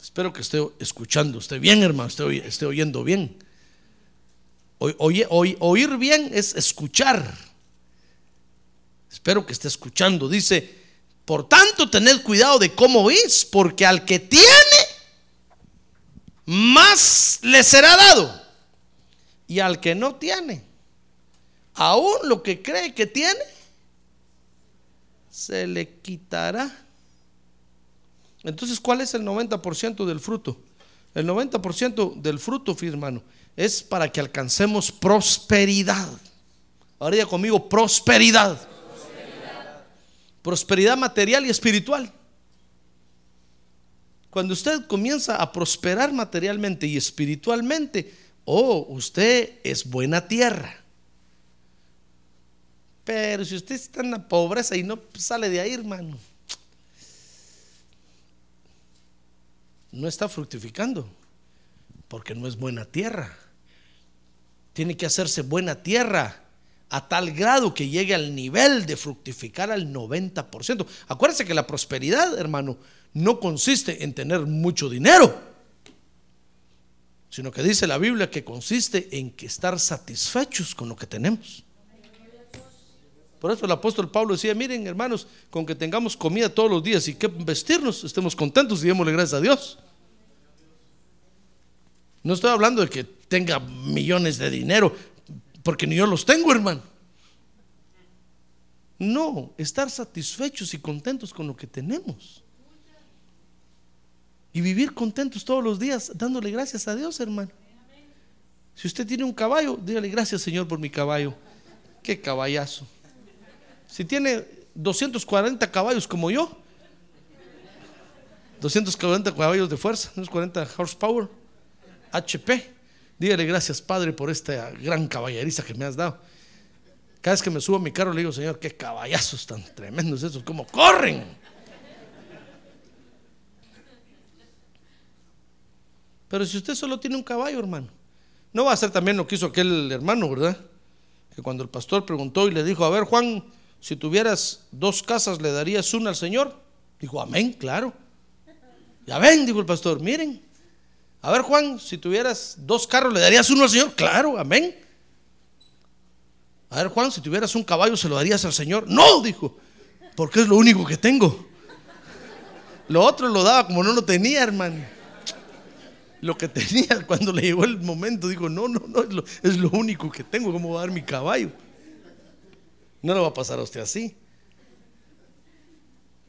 B: Espero que esté escuchando usted bien, hermano, esté, esté oyendo bien. Oír bien es escuchar. Espero que esté escuchando. Dice, por tanto, tened cuidado de cómo oís, porque al que tiene, más le será dado. Y al que no tiene, aún lo que cree que tiene, se le quitará. Entonces, ¿cuál es el 90% del fruto? El 90% del fruto, hermano, es para que alcancemos prosperidad. Ahora conmigo, prosperidad. Prosperidad material y espiritual. Cuando usted comienza a prosperar materialmente y espiritualmente, oh, usted es buena tierra. Pero si usted está en la pobreza y no sale de ahí, hermano, no está fructificando, porque no es buena tierra. Tiene que hacerse buena tierra a tal grado que llegue al nivel de fructificar al 90%. Acuérdense que la prosperidad, hermano, no consiste en tener mucho dinero, sino que dice la Biblia que consiste en que estar satisfechos con lo que tenemos. Por eso el apóstol Pablo decía, miren hermanos, con que tengamos comida todos los días y que vestirnos, estemos contentos y démosle gracias a Dios. No estoy hablando de que tenga millones de dinero, porque ni yo los tengo, hermano. No, estar satisfechos y contentos con lo que tenemos. Y vivir contentos todos los días, dándole gracias a Dios, hermano. Si usted tiene un caballo, dígale gracias, Señor, por mi caballo. Qué caballazo. Si tiene 240 caballos como yo, 240 caballos de fuerza, 240 horsepower, HP, dígale gracias, Padre, por esta gran caballeriza que me has dado. Cada vez que me subo a mi carro le digo, Señor, qué caballazos tan tremendos esos, como corren. Pero si usted solo tiene un caballo, hermano, no va a ser también lo que hizo aquel hermano, ¿verdad? Que cuando el pastor preguntó y le dijo, a ver, Juan, si tuvieras dos casas, ¿le darías una al Señor? Dijo, amén, claro. Ya ven, dijo el pastor, miren. A ver, Juan, si tuvieras dos carros, ¿le darías uno al Señor? Claro, amén. A ver, Juan, si tuvieras un caballo, ¿se lo darías al Señor? No, dijo, porque es lo único que tengo. Lo otro lo daba como no lo tenía, hermano lo que tenía cuando le llegó el momento. Digo, no, no, no, es lo, único que tengo. ¿Cómo va a dar mi caballo? No le va a pasar a usted así.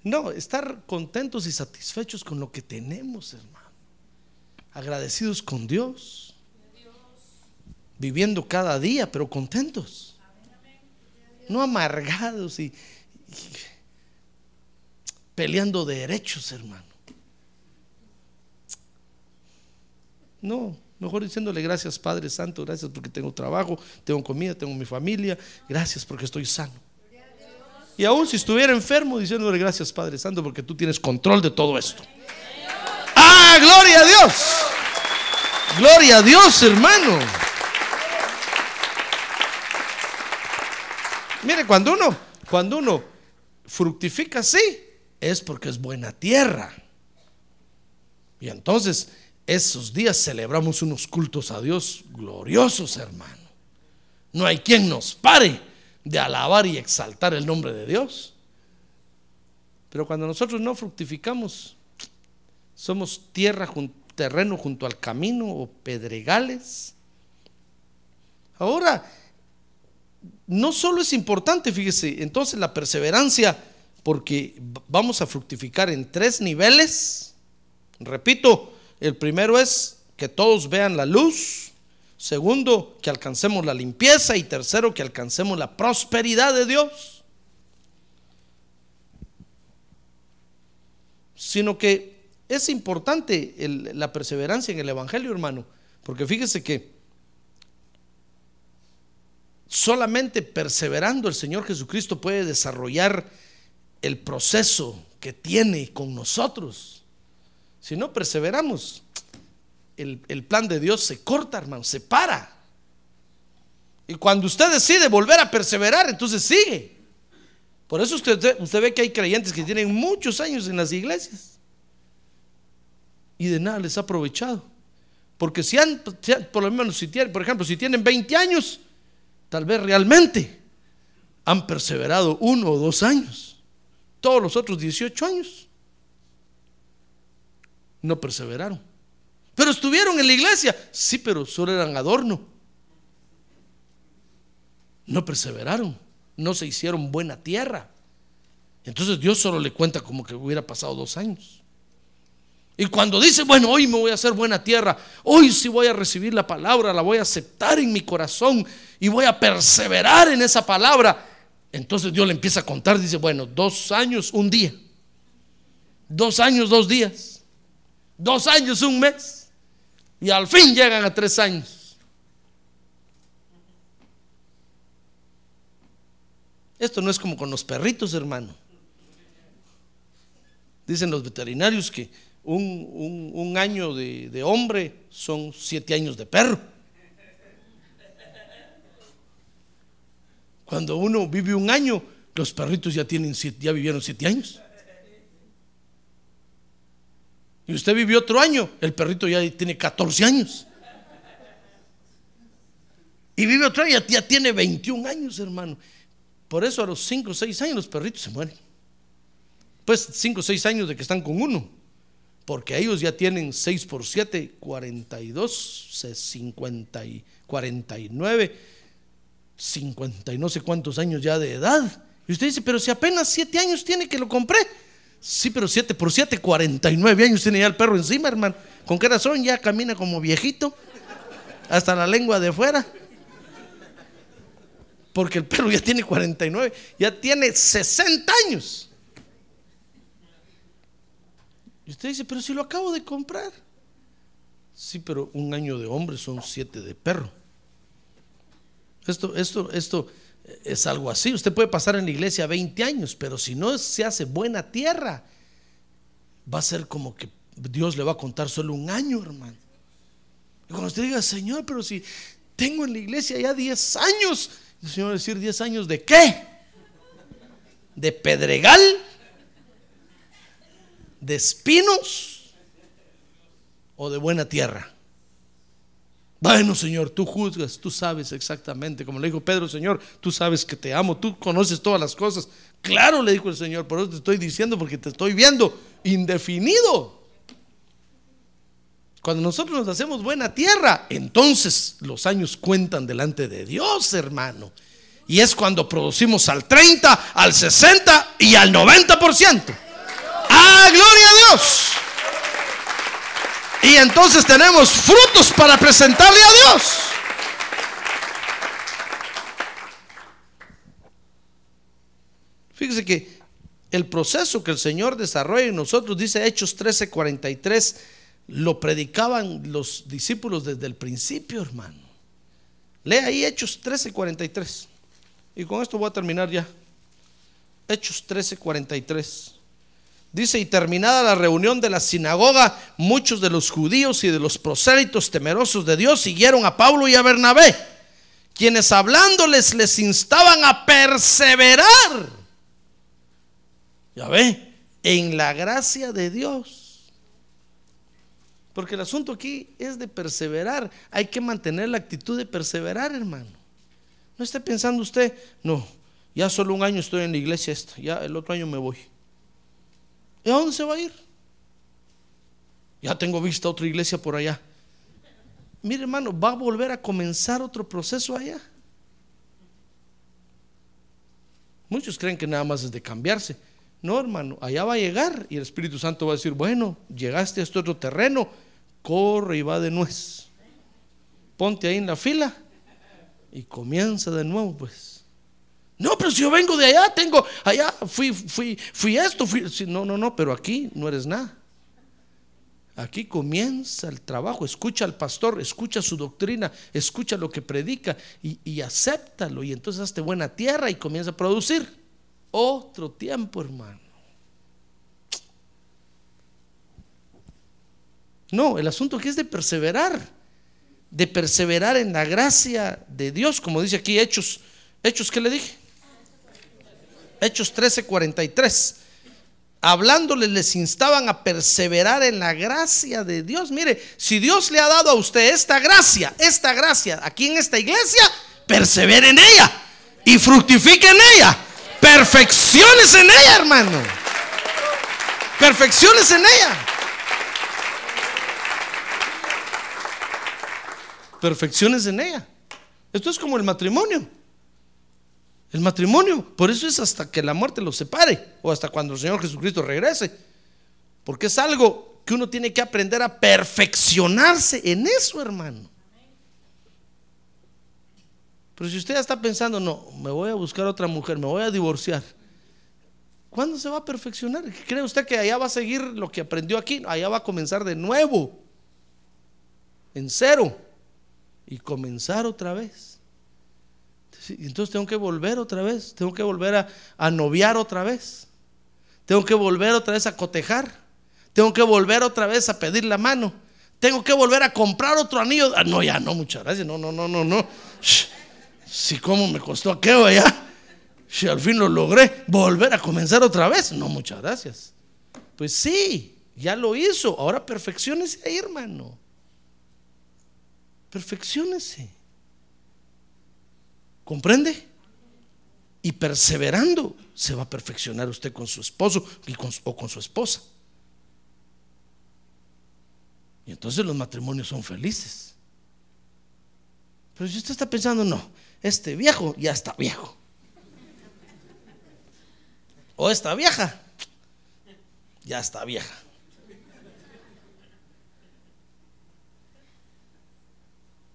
B: No, estar contentos y satisfechos con lo que tenemos, hermano. Agradecidos con Dios. Viviendo cada día, pero contentos. No amargados y peleando derechos, hermano. No, mejor diciéndole gracias Padre Santo, gracias porque tengo trabajo, tengo comida, tengo mi familia, gracias porque estoy sano. Y aún si estuviera enfermo, diciéndole gracias Padre Santo porque tú tienes control de todo esto. ¡Ah, gloria a Dios! Gloria a Dios, hermano. Mire, cuando uno, cuando uno fructifica así, es porque es buena tierra. Y entonces esos días celebramos unos cultos a Dios gloriosos, hermano. No hay quien nos pare de alabar y exaltar el nombre de Dios. Pero cuando nosotros no fructificamos, somos tierra, terreno junto al camino o pedregales. Ahora, no solo es importante, fíjese, entonces la perseverancia, porque vamos a fructificar en tres niveles. Repito, el primero es que todos vean la luz. Segundo, que alcancemos la limpieza. Y tercero, que alcancemos la prosperidad de Dios. Sino que es importante la perseverancia en el Evangelio, hermano. Porque fíjese que solamente perseverando el Señor Jesucristo puede desarrollar el proceso que tiene con nosotros. Si no perseveramos, el, plan de Dios se corta, hermano, se para. Y cuando usted decide volver a perseverar, entonces sigue. Por eso usted ve que hay creyentes que tienen muchos años en las iglesias y de nada les ha aprovechado. Porque si han, por lo menos si tienen, por ejemplo, si tienen 20 años, tal vez realmente han perseverado uno o dos años. Todos los otros 18 años no perseveraron. Pero estuvieron en la iglesia. Sí, pero solo eran adorno. No perseveraron. No se hicieron buena tierra. Entonces Dios solo le cuenta como que hubiera pasado dos años. Y cuando dice, bueno, hoy me voy a hacer buena tierra, hoy sí voy a recibir la palabra, la voy a aceptar en mi corazón y voy a perseverar en esa palabra, entonces Dios le empieza a contar, dice, bueno, dos años, un día, dos años, dos días, dos años, un mes, y al fin llegan a tres años. Esto no es como con los perritos, hermano. Dicen los veterinarios que un, un- un año de, de hombre son siete años de perro. Cuando uno vive un año, los perritos ya tienen siete- ya vivieron siete años. Y usted vivió otro año, el perrito ya tiene 14 años. Y vive otro año, ya, tiene 21 años, hermano. Por eso a los 5 o 6 años los perritos se mueren. Pues 5 o 6 años de que están con uno. Porque ellos ya tienen 6 por 7, 42, se- 50 y 49, 50 y no sé cuántos años ya de edad. Y usted dice, pero si apenas 7 años tiene que lo compré. Sí, pero 7 por 7, 49 años tiene ya el perro encima, hermano. ¿Con qué razón? Ya camina como viejito. Hasta la lengua de fuera. Porque el perro ya tiene 49, ya tiene 60 años. Y usted dice, pero si lo acabo de comprar. Sí, pero un año de hombre son siete de perro. Esto, esto, esto es algo así. Usted puede pasar en la iglesia 20 años, pero si no se hace buena tierra, va a ser como que Dios le va a contar solo un año, hermano. Y cuando usted diga, Señor, pero si tengo en la iglesia ya 10 años, el Señor va a decir, ¿10 años de qué? ¿De pedregal? ¿De espinos? ¿O de buena tierra? Bueno, Señor, tú juzgas, tú sabes exactamente, como le dijo Pedro, Señor, tú sabes que te amo, tú conoces todas las cosas. Claro, le dijo el Señor, por eso te estoy diciendo, porque te estoy viendo indefinido. Cuando nosotros nos hacemos buena tierra, entonces los años cuentan delante de Dios, hermano. Y es cuando producimos al 30, al 60 y al 90%. ¡Ah, gloria a Dios! Y entonces tenemos frutos para presentarle a Dios. Fíjese que el proceso que el Señor desarrolla en nosotros, dice Hechos 13:43, lo predicaban los discípulos desde el principio, hermano. Lea ahí Hechos 13:43. Y con esto voy a terminar ya. Hechos 13:43. Dice, y terminada la reunión de la sinagoga, muchos de los judíos y de los prosélitos temerosos de Dios siguieron a Pablo y a Bernabé, quienes hablándoles les instaban a perseverar. Ya ve, en la gracia de Dios. Porque el asunto aquí es de perseverar. Hay que mantener la actitud de perseverar, hermano. No esté pensando usted, no, ya solo un año estoy en la iglesia ya el otro año me voy. ¿Y a dónde se va a ir? Ya tengo vista otra iglesia por allá. Mire, hermano, va a volver a comenzar otro proceso allá. Muchos creen que nada más es de cambiarse. No, hermano, allá va a llegar y el Espíritu Santo va a decir, bueno, llegaste a este otro terreno, corre y va de nuez. Ponte ahí en la fila y comienza de nuevo, pues. No, pero si yo vengo de allá, tengo allá, fui, fui, fui esto, fui. No, no, no, pero aquí no eres nada. Aquí comienza el trabajo, escucha al pastor, escucha su doctrina, escucha lo que predica y, y acéptalo. Y entonces hazte buena tierra y comienza a producir. Otro tiempo, hermano. No, el asunto aquí es de perseverar. de perseverar en la gracia de Dios, como dice aquí Hechos, Hechos, ¿qué le dije? Hechos 13:43. Hablándoles les instaban a perseverar en la gracia de Dios. Mire, si Dios le ha dado a usted esta gracia, esta gracia aquí en esta iglesia, persevere en ella y fructifique en ella. Perfecciones en ella, hermano. Perfecciones en ella. Perfecciones en ella. Esto es como el matrimonio. El matrimonio, por eso es hasta que la muerte los separe o hasta cuando el Señor Jesucristo regrese. Porque es algo que uno tiene que aprender a perfeccionarse en eso, hermano. Pero si usted ya está pensando, no, me voy a buscar otra mujer, me voy a divorciar, ¿cuándo se va a perfeccionar? ¿Cree usted que allá va a seguir lo que aprendió aquí? Allá va a comenzar de nuevo, en cero, y comenzar otra vez. Entonces tengo que volver otra vez, tengo que volver a, noviar otra vez, tengo que volver otra vez a cotejar, tengo que volver otra vez a pedir la mano, tengo que volver a comprar otro anillo. Ah, no, ya no, muchas gracias, no, no, no, no, no. Si cómo me costó aquello ya, si al fin lo logré, volver a comenzar otra vez. No, muchas gracias. Pues sí, ya lo hizo, ahora perfeccionese ahí, hermano. Perfeccionese. ¿Comprende? Y perseverando se va a perfeccionar usted con su esposo y con, o con su esposa. Y entonces los matrimonios son felices. Pero si usted está pensando, no, este viejo ya está viejo. O esta vieja ya está vieja.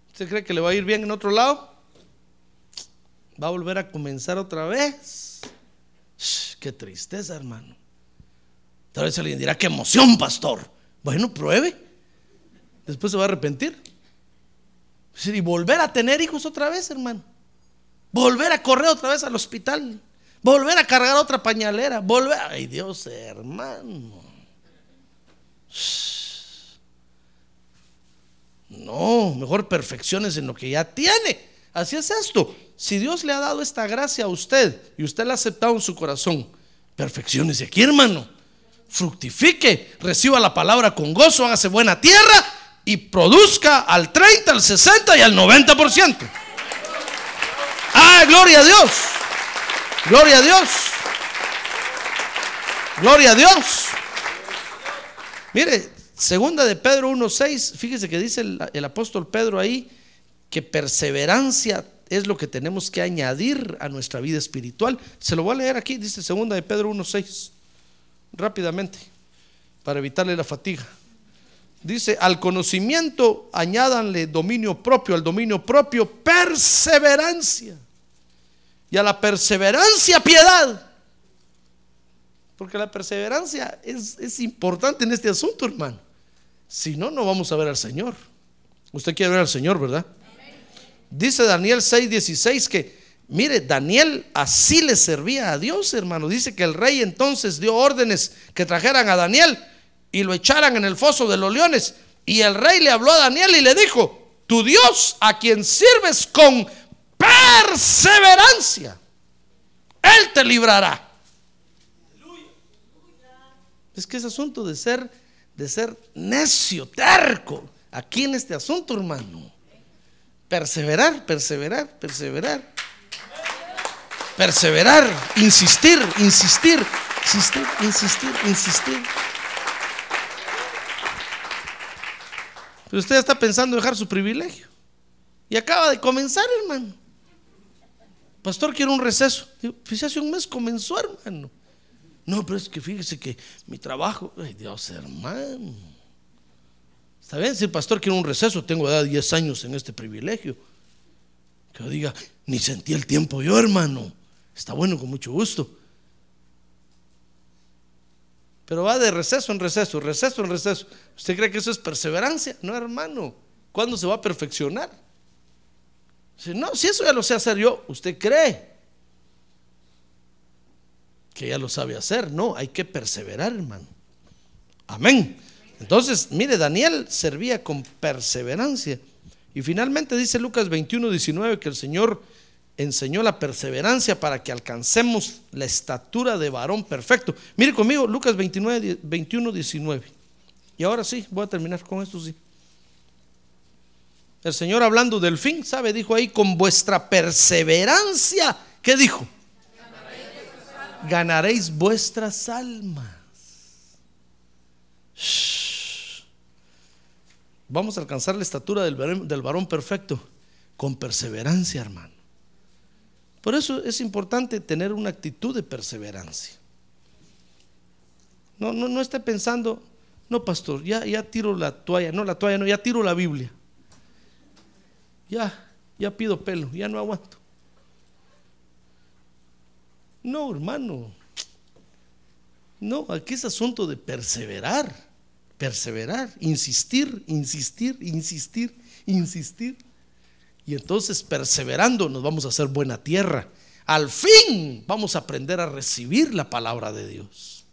B: ¿Usted cree que le va a ir bien en otro lado? Va a volver a comenzar otra vez. qué tristeza, hermano. Tal vez alguien dirá, qué emoción, pastor. Bueno, pruebe. Después se va a arrepentir. Y volver a tener hijos otra vez, hermano. Volver a correr otra vez al hospital. Volver a cargar otra pañalera. Volver. Ay, Dios, hermano. No, mejor perfecciones en lo que ya tiene. Así es esto. Si Dios le ha dado esta gracia a usted y usted la ha aceptado en su corazón, perfecciones aquí, hermano. Fructifique, reciba la palabra con gozo, hágase buena tierra y produzca al 30, al 60 y al 90%. Ah, gloria a Dios. Gloria a Dios. Gloria a Dios. Mire, segunda de Pedro 1.6, fíjese que dice el, el apóstol Pedro ahí, que perseverancia es lo que tenemos que añadir a nuestra vida espiritual. Se lo voy a leer aquí, dice segunda de Pedro 1.6, rápidamente, para evitarle la fatiga. Dice, al conocimiento añádanle dominio propio, al dominio propio perseverancia. Y a la perseverancia piedad. Porque la perseverancia es, es importante en este asunto, hermano. Si no, no vamos a ver al Señor. Usted quiere ver al Señor, ¿verdad? Dice Daniel 6:16 que, mire, Daniel así le servía a Dios, hermano. Dice que el rey entonces dio órdenes que trajeran a Daniel y lo echaran en el foso de los leones. Y el rey le habló a Daniel y le dijo, tu Dios a quien sirves con perseverancia, Él te librará. Es que es asunto de ser, de ser necio, terco, aquí en este asunto, hermano. Perseverar, perseverar, perseverar. Perseverar, insistir, insistir, insistir, insistir, insistir. Pero usted está pensando dejar su privilegio. Y acaba de comenzar, hermano. Pastor, quiero un receso. Pues hace un mes comenzó, hermano. No, pero es que fíjese que mi trabajo, ay Dios, hermano. Está bien, si el pastor quiere un receso, tengo edad de 10 años en este privilegio. Que yo diga, ni sentí el tiempo yo, hermano. Está bueno, con mucho gusto. Pero va de receso en receso, receso en receso. ¿Usted cree que eso es perseverancia? No, hermano. ¿Cuándo se va a perfeccionar? Si no, si eso ya lo sé hacer yo, ¿usted cree que ya lo sabe hacer? No, hay que perseverar, hermano. Amén. Entonces, mire, Daniel servía con perseverancia. Y finalmente dice Lucas 21, 19 que el Señor enseñó la perseverancia para que alcancemos la estatura de varón perfecto. Mire conmigo, Lucas 29, 21, 19. Y ahora sí, voy a terminar con esto, sí. El Señor hablando del fin, ¿sabe? Dijo ahí, con vuestra perseverancia, ¿qué dijo? Ganaréis vuestras almas. Vamos a alcanzar la estatura del varón, del varón perfecto con perseverancia, hermano. Por eso es importante tener una actitud de perseverancia. No, no, no esté pensando, no, pastor, ya, ya tiro la toalla, no, la toalla no, ya tiro la Biblia. Ya, ya pido pelo, ya no aguanto. No, hermano. No, aquí es asunto de perseverar, perseverar, insistir, insistir, insistir, insistir. Y entonces perseverando nos vamos a hacer buena tierra. Al fin vamos a aprender a recibir la palabra de Dios.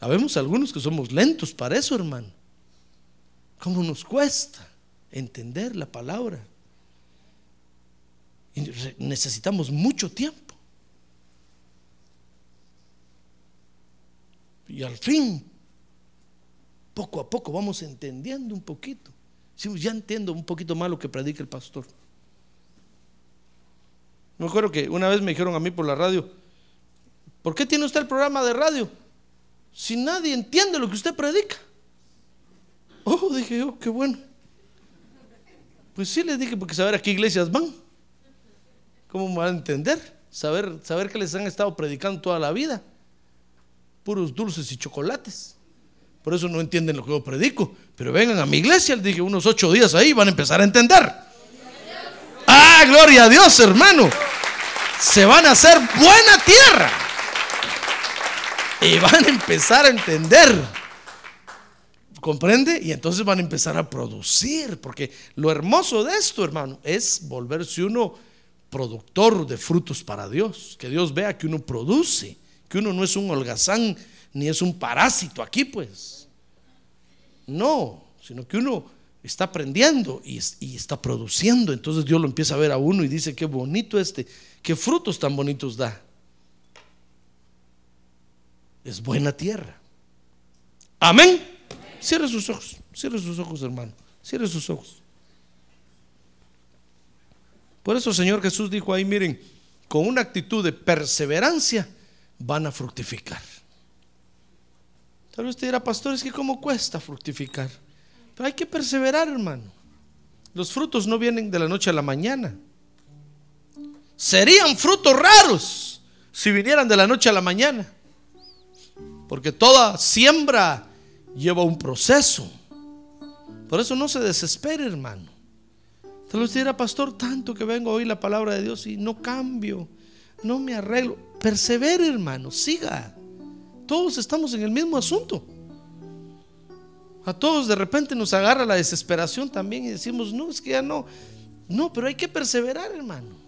B: Habemos algunos que somos lentos para eso, hermano. ¿Cómo nos cuesta entender la palabra? Necesitamos mucho tiempo. Y al fin, poco a poco vamos entendiendo un poquito. ya entiendo un poquito más lo que predica el pastor. Me acuerdo que una vez me dijeron a mí por la radio, ¿por qué tiene usted el programa de radio? Si nadie entiende lo que usted predica. Oh, dije yo, qué bueno. Pues sí les dije, porque saber a qué iglesias van. ¿Cómo van a entender? Saber, saber que les han estado predicando toda la vida. Puros dulces y chocolates. Por eso no entienden lo que yo predico. Pero vengan a mi iglesia, les dije, unos ocho días ahí van a empezar a entender. Ah, gloria a Dios, hermano. Se van a hacer buena tierra. Y van a empezar a entender. ¿Comprende? Y entonces van a empezar a producir. Porque lo hermoso de esto, hermano, es volverse uno productor de frutos para Dios. Que Dios vea que uno produce. Que uno no es un holgazán ni es un parásito aquí, pues. No, sino que uno está aprendiendo y, está produciendo. Entonces Dios lo empieza a ver a uno y dice, qué bonito este, qué frutos tan bonitos da. Es buena tierra. Amén. Cierre sus ojos, cierre sus ojos, hermano. Cierre sus ojos. Por eso Señor Jesús dijo ahí, miren, con una actitud de perseverancia van a fructificar. Tal vez usted dirá, pastor, es que cómo cuesta fructificar. Pero hay que perseverar, hermano. Los frutos no vienen de la noche a la mañana. Serían frutos raros si vinieran de la noche a la mañana. Porque toda siembra lleva un proceso. Por eso no se desespere, hermano. Tal vez dirá, pastor, tanto que vengo a oír la palabra de Dios y no cambio, no me arreglo. Persevere, hermano, siga. Todos estamos en el mismo asunto. A todos de repente nos agarra la desesperación también y decimos, no, es que ya no. No, pero hay que perseverar, hermano.